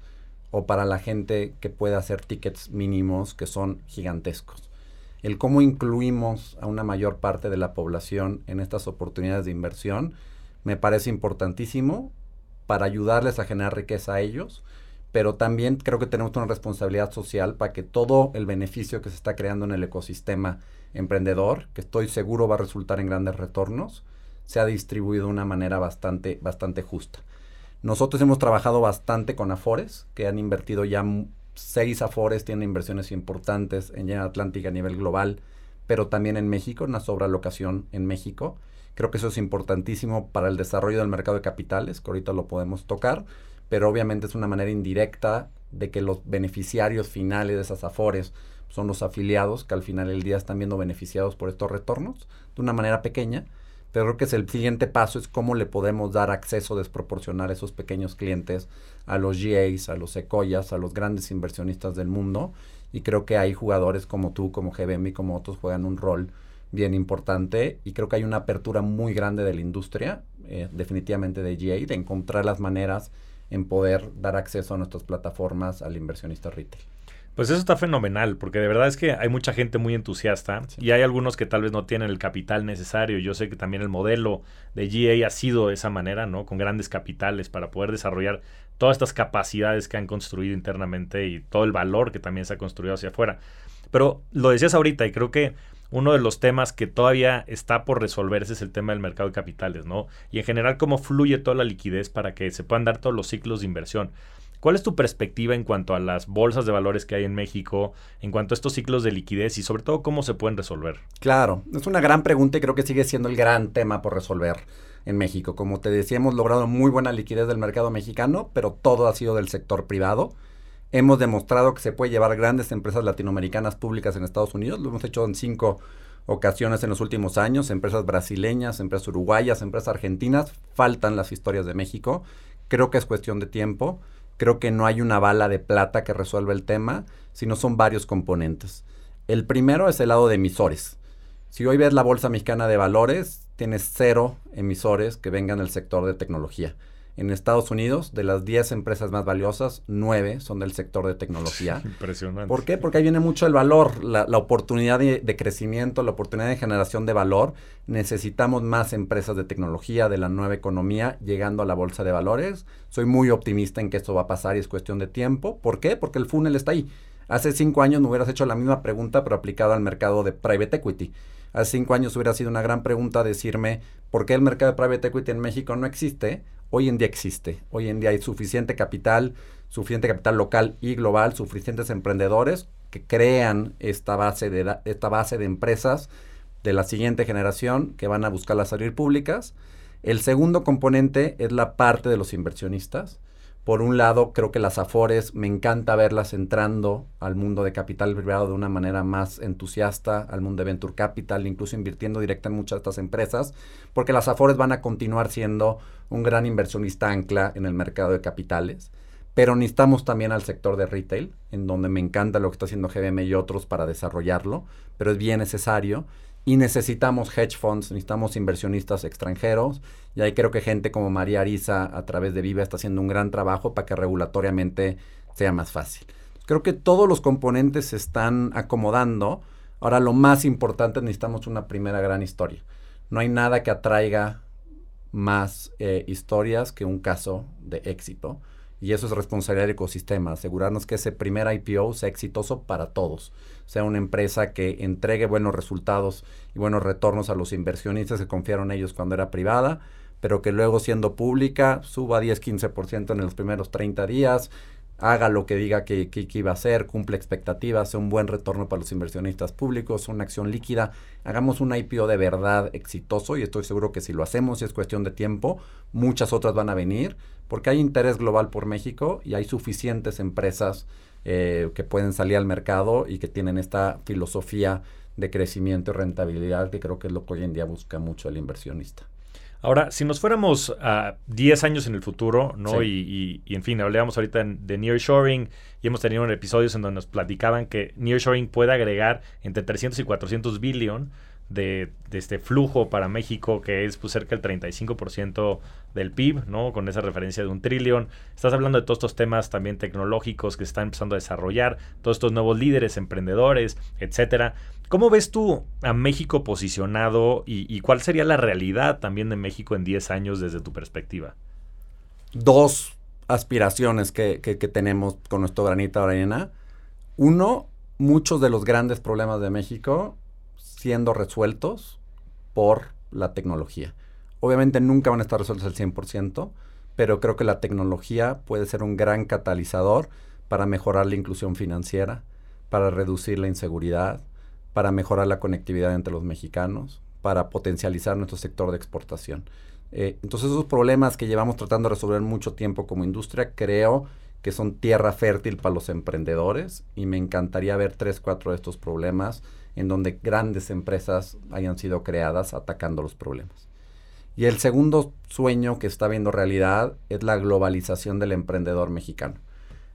o para la gente que puede hacer tickets mínimos que son gigantescos. El cómo incluimos a una mayor parte de la población en estas oportunidades de inversión me parece importantísimo para ayudarles a generar riqueza a ellos, pero también creo que tenemos una responsabilidad social para que todo el beneficio que se está creando en el ecosistema emprendedor, que estoy seguro va a resultar en grandes retornos, se ha distribuido de una manera bastante, bastante justa. Nosotros hemos trabajado bastante con Afores, que han invertido ya seis Afores, tienen inversiones importantes en General Atlántica a nivel global, pero también en México, una sobralocación en México. Creo que eso es importantísimo para el desarrollo del mercado de capitales, que ahorita lo podemos tocar, pero obviamente es una manera indirecta de que los beneficiarios finales de esas Afores son los afiliados, que al final del día están viendo beneficiados por estos retornos, de una manera pequeña, pero creo que es el siguiente paso es cómo le podemos dar acceso desproporcional a esos pequeños clientes, a los GAs, a los secoyas, a los grandes inversionistas del mundo. Y creo que hay jugadores como tú, como GBM y como otros juegan un rol bien importante. Y creo que hay una apertura muy grande de la industria, eh, definitivamente de GA, de encontrar las maneras en poder dar acceso a nuestras plataformas al inversionista retail. Pues eso está fenomenal, porque de verdad es que hay mucha gente muy entusiasta y hay algunos que tal vez no tienen el capital necesario. Yo sé que también el modelo de GA ha sido de esa manera, ¿no? Con grandes capitales para poder desarrollar todas estas capacidades que han construido internamente y todo el valor que también se ha construido hacia afuera. Pero lo decías ahorita y creo que uno de los temas que todavía está por resolverse es el tema del mercado de capitales, ¿no? Y en general cómo fluye toda la liquidez para que se puedan dar todos los ciclos de inversión. ¿Cuál es tu perspectiva en cuanto a las bolsas de valores que hay en México, en cuanto a estos ciclos de liquidez y sobre todo cómo se pueden resolver? Claro, es una gran pregunta y creo que sigue siendo el gran tema por resolver en México. Como te decía, hemos logrado muy buena liquidez del mercado mexicano, pero todo ha sido del sector privado. Hemos demostrado que se puede llevar grandes empresas latinoamericanas públicas en Estados Unidos. Lo hemos hecho en cinco ocasiones en los últimos años. Empresas brasileñas, empresas uruguayas, empresas argentinas. Faltan las historias de México. Creo que es cuestión de tiempo. Creo que no hay una bala de plata que resuelva el tema, sino son varios componentes. El primero es el lado de emisores. Si hoy ves la Bolsa Mexicana de Valores, tienes cero emisores que vengan del sector de tecnología. En Estados Unidos, de las 10 empresas más valiosas, 9 son del sector de tecnología. Impresionante. ¿Por qué? Porque ahí viene mucho el valor, la, oportunidad de, de, crecimiento, la oportunidad de generación de valor. Necesitamos más empresas de tecnología, de la nueva economía, llegando a la bolsa de valores. Soy muy optimista en que esto va a pasar y es cuestión de tiempo. ¿Por qué? Porque el funnel está ahí. Hace cinco años me hubieras hecho la misma pregunta, pero aplicado al mercado de private equity. Hace cinco años hubiera sido una gran pregunta decirme por qué el mercado de private equity en México no existe hoy en día existe. Hoy en día hay suficiente capital, suficiente capital local y global, suficientes emprendedores que crean esta base de, esta base de empresas de la siguiente generación que van a buscar las salir públicas. El segundo componente es la parte de los inversionistas. Por un lado, creo que las Afores, me encanta verlas entrando al mundo de capital privado de una manera más entusiasta, al mundo de Venture Capital, incluso invirtiendo directa en muchas de estas empresas, porque las Afores van a continuar siendo un gran inversionista ancla en el mercado de capitales. Pero necesitamos también al sector de retail, en donde me encanta lo que está haciendo GBM y otros para desarrollarlo, pero es bien necesario y necesitamos hedge funds, necesitamos inversionistas extranjeros y ahí creo que gente como María Arisa a través de Viva está haciendo un gran trabajo para que regulatoriamente sea más fácil. Creo que todos los componentes se están acomodando. Ahora lo más importante necesitamos una primera gran historia. No hay nada que atraiga más eh, historias que un caso de éxito. Y eso es responsabilidad del ecosistema, asegurarnos que ese primer IPO sea exitoso para todos, sea una empresa que entregue buenos resultados y buenos retornos a los inversionistas que confiaron en ellos cuando era privada, pero que luego siendo pública suba 10-15% en los primeros 30 días, haga lo que diga que, iba a hacer, cumple expectativas, sea un buen retorno para los inversionistas públicos, una acción líquida, hagamos un IPO de verdad exitoso y estoy seguro que si lo hacemos y es cuestión de tiempo, muchas otras van a venir porque hay interés global por México y hay suficientes empresas eh, que pueden salir al mercado y que tienen esta filosofía de crecimiento y rentabilidad que creo que es lo que hoy en día busca mucho el inversionista. Ahora, si nos fuéramos a 10 años en el futuro, ¿no? Y, y, en fin, hablábamos ahorita de nearshoring y hemos tenido episodios en donde nos platicaban que nearshoring puede agregar entre 300 y 400 billion de, este flujo para México, que es pues, cerca del 35% del PIB, ¿no? Con esa referencia de un trillón. Estás hablando de todos estos temas también tecnológicos que se están empezando a desarrollar, todos estos nuevos líderes, emprendedores, etcétera. ¿Cómo ves tú a México posicionado y, cuál sería la realidad también de México en 10 años desde tu perspectiva? Dos aspiraciones que, que tenemos con nuestro granito de arena. Uno, muchos de los grandes problemas de México siendo resueltos por la tecnología. Obviamente nunca van a estar resueltos al 100%, pero creo que la tecnología puede ser un gran catalizador para mejorar la inclusión financiera, para reducir la inseguridad, para mejorar la conectividad entre los mexicanos, para potencializar nuestro sector de exportación. Eh, entonces esos problemas que llevamos tratando de resolver mucho tiempo como industria, creo que son tierra fértil para los emprendedores y me encantaría ver tres, cuatro de estos problemas en donde grandes empresas hayan sido creadas atacando los problemas. Y el segundo sueño que está viendo realidad es la globalización del emprendedor mexicano.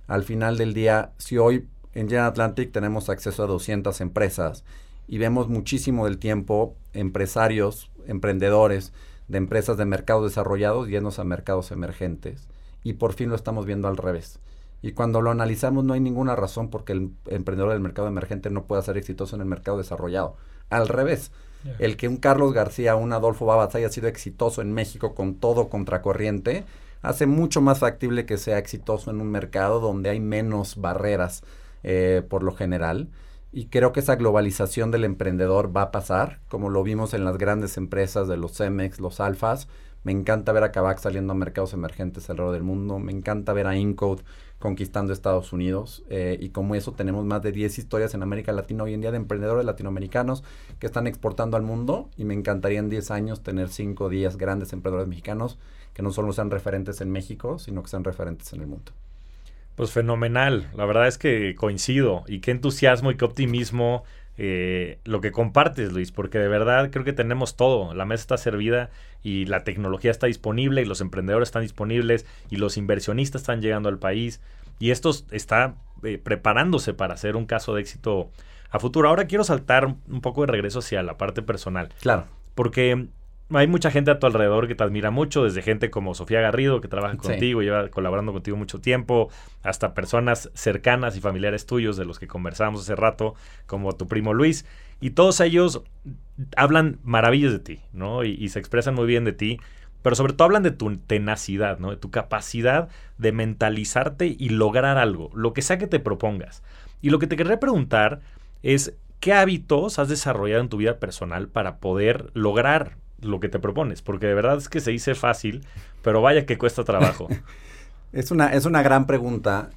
Al final del día, si hoy en General Atlantic tenemos acceso a 200 empresas y vemos muchísimo del tiempo empresarios, emprendedores de empresas de mercados desarrollados llenos a mercados emergentes. Y por fin lo estamos viendo al revés. Y cuando lo analizamos no hay ninguna razón porque el emprendedor del mercado emergente no pueda ser exitoso en el mercado desarrollado. Al revés, el que un Carlos García, un Adolfo Babas haya sido exitoso en México con todo contracorriente, hace mucho más factible que sea exitoso en un mercado donde hay menos barreras eh, por lo general. Y creo que esa globalización del emprendedor va a pasar, como lo vimos en las grandes empresas de los Cemex, los Alfas. Me encanta ver a Kavak saliendo a mercados emergentes alrededor del mundo. Me encanta ver a Incode conquistando Estados Unidos. Eh, y como eso tenemos más de 10 historias en América Latina hoy en día de emprendedores latinoamericanos que están exportando al mundo. Y me encantaría en 10 años tener 5 o 10 grandes emprendedores mexicanos que no solo sean referentes en México, sino que sean referentes en el mundo. Pues fenomenal, la verdad es que coincido y qué entusiasmo y qué optimismo eh, lo que compartes, Luis, porque de verdad creo que tenemos todo. La mesa está servida y la tecnología está disponible y los emprendedores están disponibles y los inversionistas están llegando al país y esto está eh, preparándose para hacer un caso de éxito a futuro. Ahora quiero saltar un poco de regreso hacia la parte personal. Claro. Porque hay mucha gente a tu alrededor que te admira mucho, desde gente como Sofía Garrido, que trabaja contigo, lleva colaborando contigo mucho tiempo, hasta personas cercanas y familiares tuyos de los que conversamos hace rato, como tu primo Luis. Y todos ellos hablan maravillas de ti, ¿no? Y, se expresan muy bien de ti, pero sobre todo hablan de tu tenacidad, ¿no? De tu capacidad de mentalizarte y lograr algo, lo que sea que te propongas. Y lo que te querría preguntar es, ¿qué hábitos has desarrollado en tu vida personal para poder lograr lo que te propones, porque de verdad es que se dice fácil, pero vaya que cuesta trabajo. es, una, es una gran pregunta.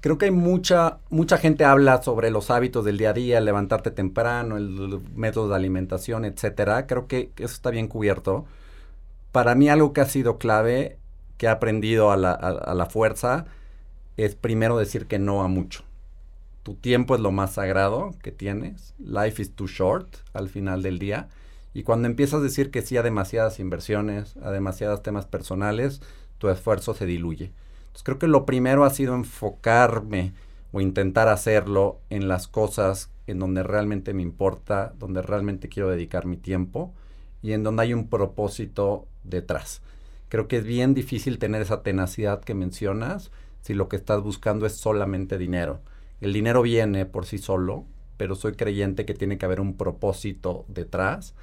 Creo que hay mucha, mucha gente habla sobre los hábitos del día a día, levantarte temprano, el, método de alimentación, etcétera. Creo que eso está bien cubierto. Para mí algo que ha sido clave, que he aprendido a la, a la fuerza, es primero decir que no a mucho. Tu tiempo es lo más sagrado que tienes. Life is too short al final del día. Y cuando empiezas a decir que sí a demasiadas inversiones, a demasiados temas personales, tu esfuerzo se diluye. Entonces creo que lo primero ha sido enfocarme o intentar hacerlo en las cosas en donde realmente me importa, donde realmente quiero dedicar mi tiempo y en donde hay un propósito detrás. Creo que es bien difícil tener esa tenacidad que mencionas si lo que estás buscando es solamente dinero. El dinero viene por sí solo, pero soy creyente que tiene que haber un propósito detrás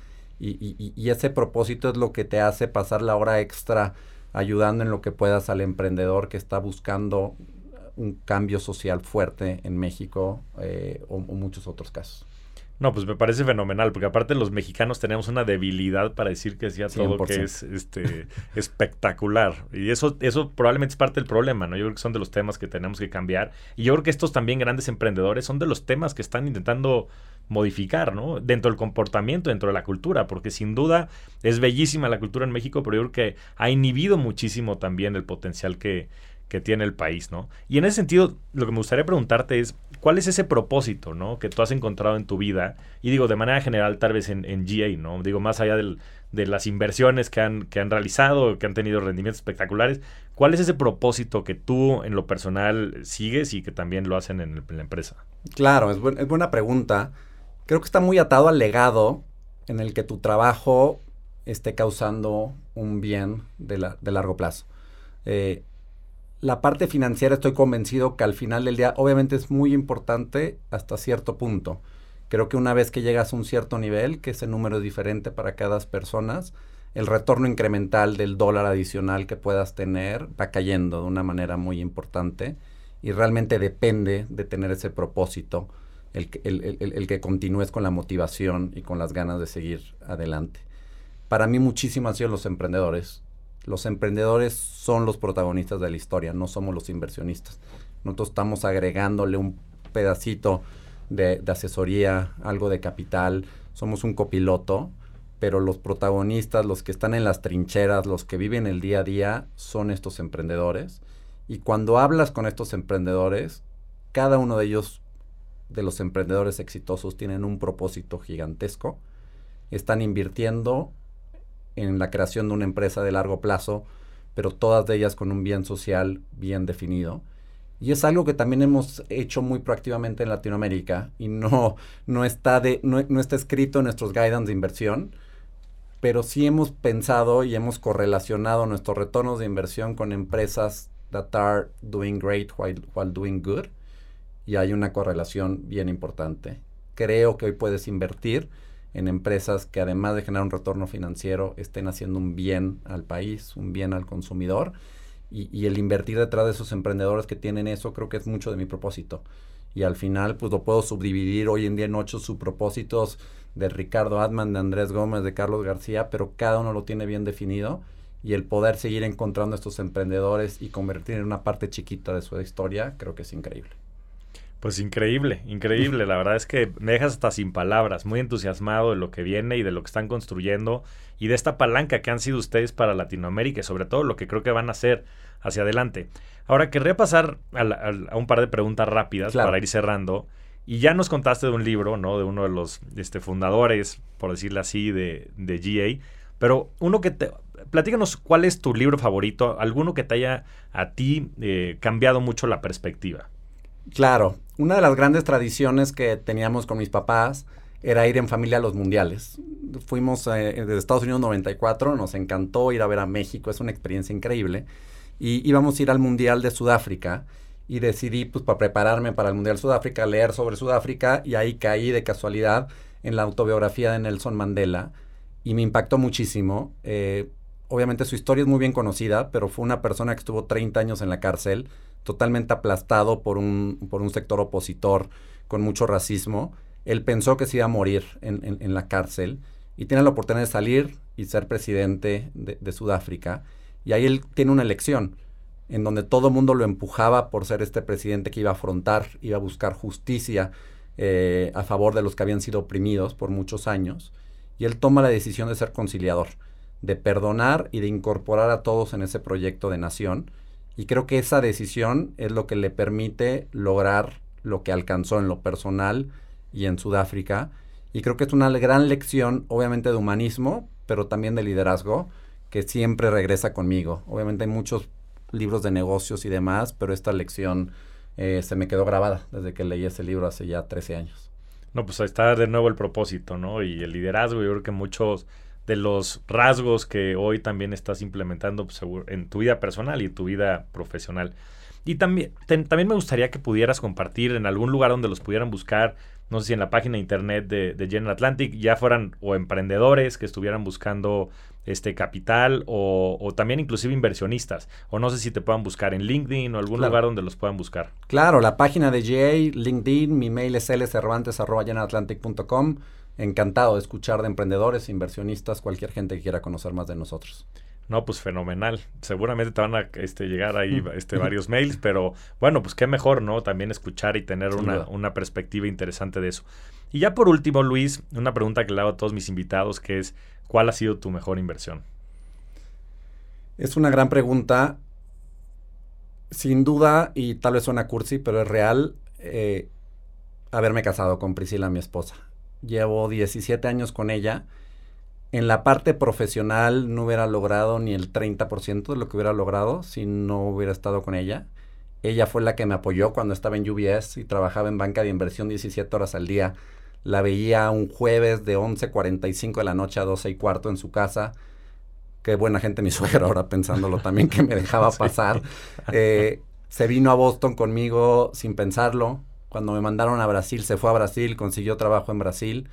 y, ese propósito es lo que te hace pasar la hora extra ayudando en lo que puedas al emprendedor que está buscando un cambio social fuerte en México eh, o, o muchos otros casos. No, pues me parece fenomenal, porque aparte los mexicanos tenemos una debilidad para decir que sí a todo que es este, espectacular. Y eso, eso probablemente es parte del problema, ¿no? Yo creo que son de los temas que tenemos que cambiar. Y yo creo que estos también grandes emprendedores son de los temas que están intentando modificar, ¿no? Dentro del comportamiento, dentro de la cultura, porque sin duda es bellísima la cultura en México, pero yo creo que ha inhibido muchísimo también el potencial que, que tiene el país, ¿no? Y en ese sentido, lo que me gustaría preguntarte es, ¿cuál es ese propósito, ¿no? Que tú has encontrado en tu vida, y digo, de manera general, tal vez en, GA, ¿no? Digo, más allá de las inversiones que han, que han realizado, que han tenido rendimientos espectaculares, ¿cuál es ese propósito que tú en lo personal sigues y que también lo hacen en, la empresa? Claro, es, es buena pregunta. Creo que está muy atado al legado en el que tu trabajo esté causando un bien de, la, de largo plazo. Eh, la parte financiera estoy convencido que al final del día obviamente es muy importante hasta cierto punto. Creo que una vez que llegas a un cierto nivel, que ese número es diferente para cada persona, el retorno incremental del dólar adicional que puedas tener va cayendo de una manera muy importante y realmente depende de tener ese propósito, el, el que continúes con la motivación y con las ganas de seguir adelante. Para mí muchísimo han sido los emprendedores los emprendedores son los protagonistas de la historia, no somos los inversionistas. Nosotros estamos agregándole un pedacito de, asesoría, algo de capital, somos un copiloto, pero los protagonistas, los que están en las trincheras, los que viven el día a día, son estos emprendedores. Y cuando hablas con estos emprendedores, cada uno de ellos, de los emprendedores exitosos, tienen un propósito gigantesco. Están invirtiendo en la creación de una empresa de largo plazo, pero todas de ellas con un bien social bien definido. Y es algo que también hemos hecho muy proactivamente en Latinoamérica y no, no, está, de, no, está escrito en nuestros guidance de inversión, pero sí hemos pensado y hemos correlacionado nuestros retornos de inversión con empresas that are doing great while, while doing good. Y hay una correlación bien importante. Creo que hoy puedes invertir en empresas que además de generar un retorno financiero estén haciendo un bien al país, un bien al consumidor. Y, el invertir detrás de esos emprendedores que tienen eso creo que es mucho de mi propósito. Y al final pues lo puedo subdividir hoy en día en ocho subpropósitos de Ricardo Atman, de Andrés Gómez, de Carlos García, pero cada uno lo tiene bien definido. Y el poder seguir encontrando estos emprendedores y convertir en una parte chiquita de su historia creo que es increíble. Pues increíble, increíble. La verdad es que me dejas hasta sin palabras, muy entusiasmado de lo que viene y de lo que están construyendo y de esta palanca que han sido ustedes para Latinoamérica y sobre todo lo que creo que van a hacer hacia adelante. Ahora querría pasar a, un par de preguntas rápidas para ir cerrando. Y ya nos contaste de un libro, ¿no? De uno de los este, fundadores, por decirlo así, de, de GA. Pero uno que te... Platícanos cuál es tu libro favorito, alguno que te haya a ti eh, cambiado mucho la perspectiva. Claro, una de las grandes tradiciones que teníamos con mis papás era ir en familia a los mundiales. Fuimos eh, desde Estados Unidos 94, nos encantó ir a ver a México, es una experiencia increíble. Y íbamos a ir al Mundial de Sudáfrica y decidí, pues, para prepararme para el Mundial de Sudáfrica, leer sobre Sudáfrica y ahí caí de casualidad en la autobiografía de Nelson Mandela y me impactó muchísimo. Eh, obviamente su historia es muy bien conocida, pero fue una persona que estuvo 30 años en la cárcel totalmente aplastado por un, por un sector opositor con mucho racismo. Él pensó que se iba a morir en, la cárcel y tiene la oportunidad de salir y ser presidente de, Sudáfrica. Y ahí él tiene una elección en donde todo el mundo lo empujaba por ser este presidente que iba a afrontar, iba a buscar justicia eh, a favor de los que habían sido oprimidos por muchos años. Y él toma la decisión de ser conciliador, de perdonar y de incorporar a todos en ese proyecto de nación y creo que esa decisión es lo que le permite lograr lo que alcanzó en lo personal y en Sudáfrica. Y creo que es una gran lección, obviamente, de humanismo, pero también de liderazgo, que siempre regresa conmigo. Obviamente hay muchos libros de negocios y demás, pero esta lección eh, se me quedó grabada desde que leí ese libro hace ya 13 años. No, pues ahí está de nuevo el propósito, ¿no? Y el liderazgo, yo creo que muchos de los rasgos que hoy también estás implementando pues, en tu vida personal y tu vida profesional. Y también, también me gustaría que pudieras compartir en algún lugar donde los pudieran buscar, no sé si en la página de internet de, de General Atlantic, ya fueran o emprendedores que estuvieran buscando este capital o, también inclusive inversionistas. O no sé si te puedan buscar en LinkedIn o algún lugar donde los puedan buscar. Claro, la página de GA, LinkedIn, mi mail es lcervantes.com. Encantado de escuchar de emprendedores, inversionistas, cualquier gente que quiera conocer más de nosotros. No, pues fenomenal. Seguramente te van a este, llegar ahí este, varios mails, pero bueno, pues qué mejor, ¿no? También escuchar y tener una, una, perspectiva interesante de eso. Y ya por último, Luis, una pregunta que le hago a todos mis invitados, que es, ¿cuál ha sido tu mejor inversión? Es una gran pregunta. Sin duda, y tal vez suena cursi, pero es real, eh, haberme casado con Priscila, mi esposa. Llevo 17 años con ella en la parte profesional no hubiera logrado ni el 30% de lo que hubiera logrado si no hubiera estado con ella. Ella fue la que me apoyó cuando estaba en UBS y trabajaba en banca de inversión 17 horas al día. La veía un jueves de 11.45 de la noche a 12 y cuarto en su casa. Qué buena gente mi suegra ahora pensándolo también que me dejaba pasar. Eh, se vino a Boston conmigo sin pensarlo. Cuando me mandaron a Brasil, se fue a Brasil, consiguió trabajo en Brasil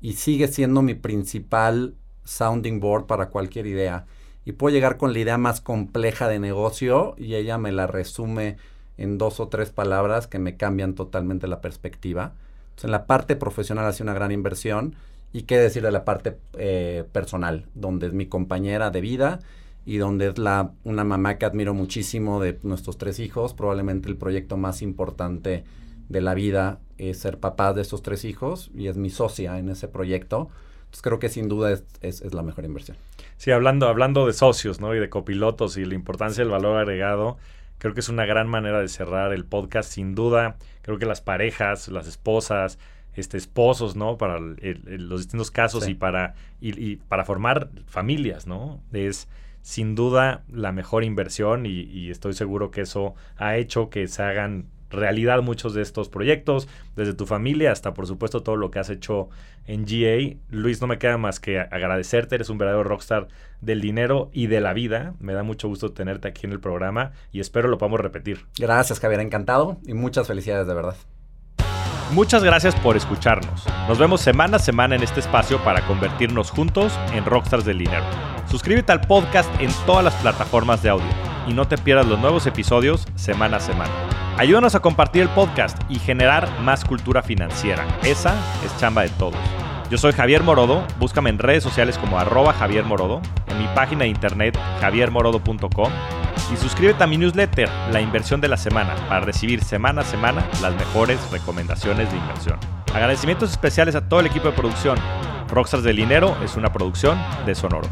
y sigue siendo mi principal sounding board para cualquier idea. Y puedo llegar con la idea más compleja de negocio y ella me la resume en dos o tres palabras que me cambian totalmente la perspectiva. Entonces, en la parte profesional hace una gran inversión. Y qué decir de la parte eh, personal, donde es mi compañera de vida y donde es la, una mamá que admiro muchísimo de nuestros tres hijos, probablemente el proyecto más importante de la vida es ser papá de estos tres hijos y es mi socia en ese proyecto. Entonces creo que sin duda es, es, la mejor inversión. Sí, hablando, hablando de socios ¿no? y de copilotos y la importancia del valor agregado, creo que es una gran manera de cerrar el podcast. Sin duda, creo que las parejas, las esposas, este, esposos, ¿no? Para los distintos casos y, para, y, para formar familias, ¿no? Es sin duda la mejor inversión y, y, estoy seguro que eso ha hecho que se hagan realidad muchos de estos proyectos, desde tu familia hasta por supuesto todo lo que has hecho en GA. Luis, no me queda más que agradecerte, eres un verdadero rockstar del dinero y de la vida. Me da mucho gusto tenerte aquí en el programa y espero lo podamos repetir. Gracias, Javier, encantado y muchas felicidades de verdad. Muchas gracias por escucharnos. Nos vemos semana a semana en este espacio para convertirnos juntos en rockstars del dinero. Suscríbete al podcast en todas las plataformas de audio y no te pierdas los nuevos episodios semana a semana. Ayúdanos a compartir el podcast y generar más cultura financiera. Esa es chamba de todos. Yo soy Javier Morodo, búscame en redes sociales como arroba Javier Morodo, en mi página de internet javiermorodo.com y suscríbete a mi newsletter, La Inversión de la Semana, para recibir semana a semana las mejores recomendaciones de inversión. Agradecimientos especiales a todo el equipo de producción. Rockstars del Dinero es una producción de Sonoro.